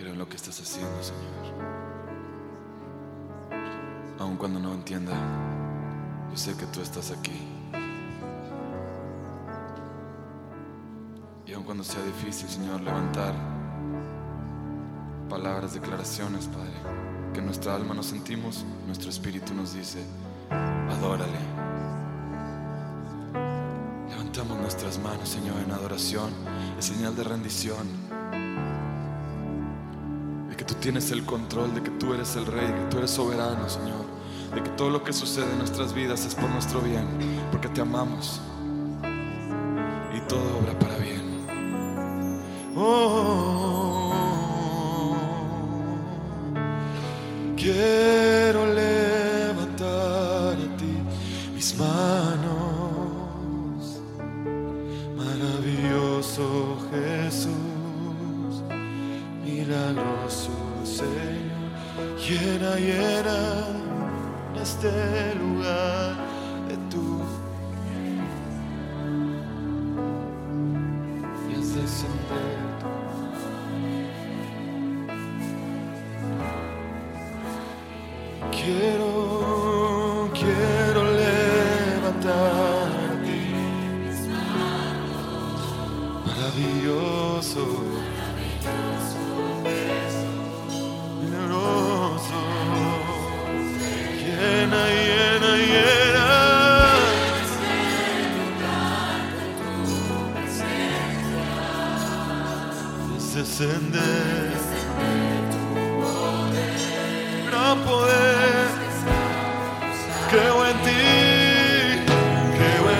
Creo en lo que estás haciendo, Señor. Aun cuando no entienda, yo sé que tú estás aquí. Y aun cuando sea difícil, Señor, levantar palabras, declaraciones, Padre, que nuestra alma nos sentimos, nuestro espíritu nos dice, adórale. Levantamos nuestras manos, Señor, en adoración, en señal de rendición. Tienes el control, de que tú eres el rey, que tú eres soberano, Señor. De que todo lo que sucede en nuestras vidas es por nuestro bien, porque te amamos. Y todo obra para bien. Oh, quiero levantar a ti mis manos. Maravilloso Jesús, milagroso Señor, llena, llena este lugar de tu y Quiero, quiero levantar a ti. Maravilloso. Descender. Gran poder. Creo en ti. Creo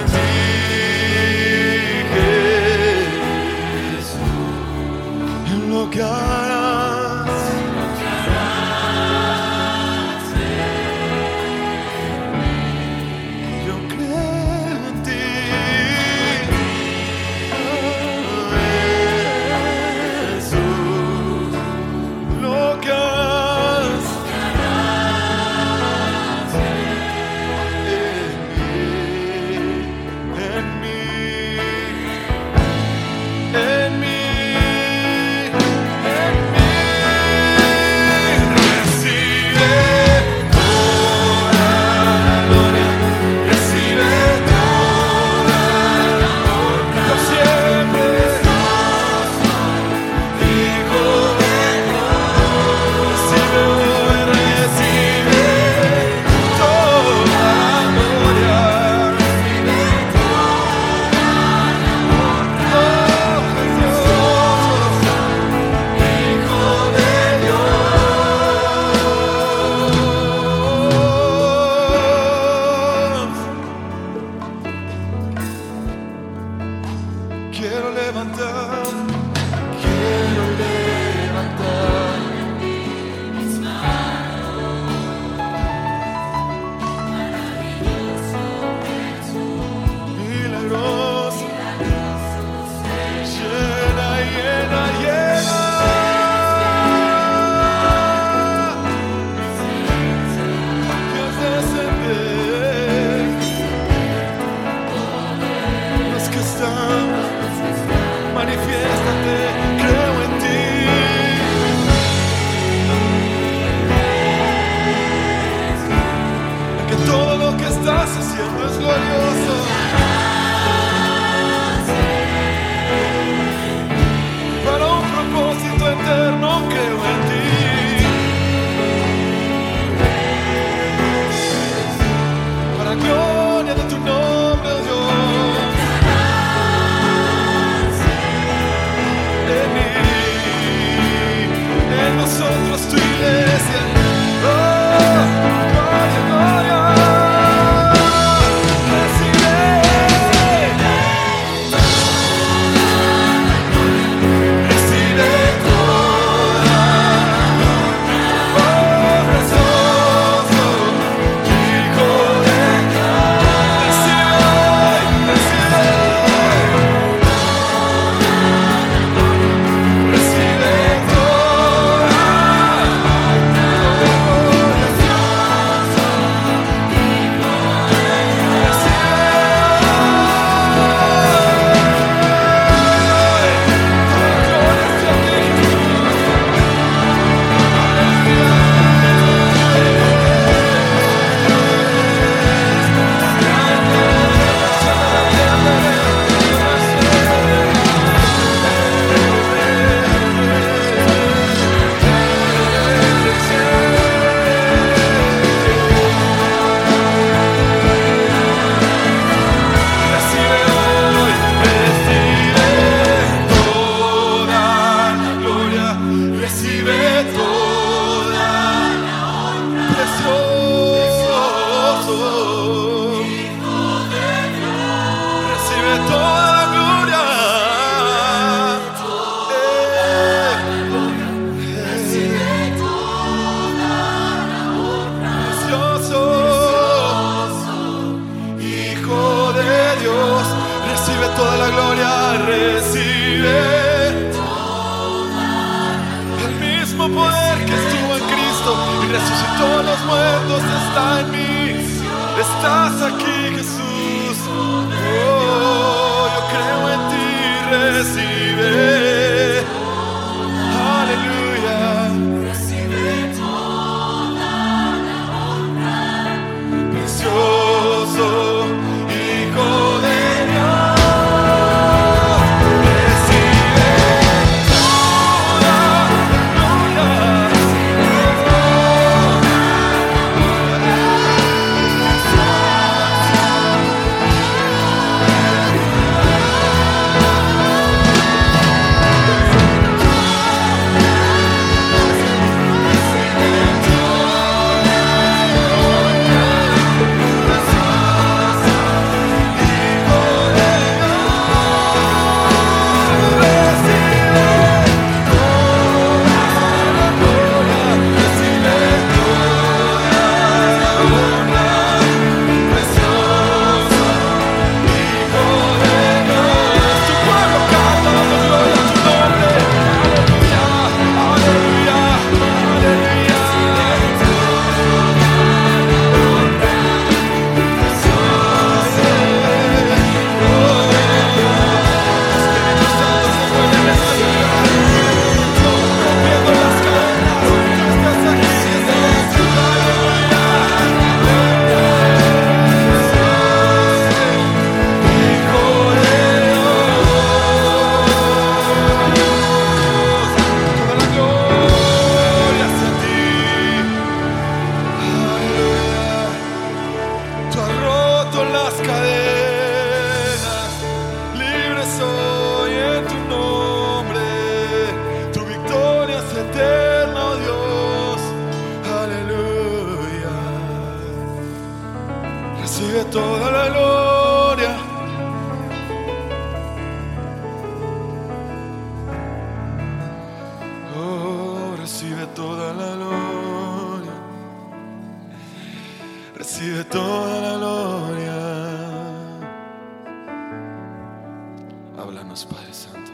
El mismo poder que estuvo en Cristo y resucitó a los muertos está en mí. Estás aquí, Jesús. Oh, yo creo en ti, recibe. Toda la gloria. Recibe toda la gloria. Háblanos, Padre Santo.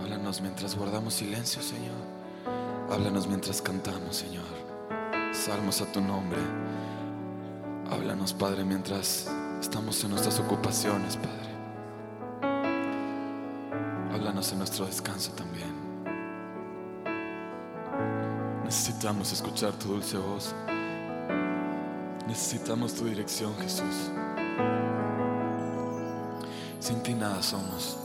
Háblanos mientras guardamos silencio, Señor. Háblanos mientras cantamos, Señor. Salmos a tu nombre. Háblanos, Padre, mientras estamos en nuestras ocupaciones, Padre. Háblanos en nuestro descanso también. Necesitamos escuchar tu dulce voz. Necesitamos tu dirección, Jesús. Sin ti nada somos.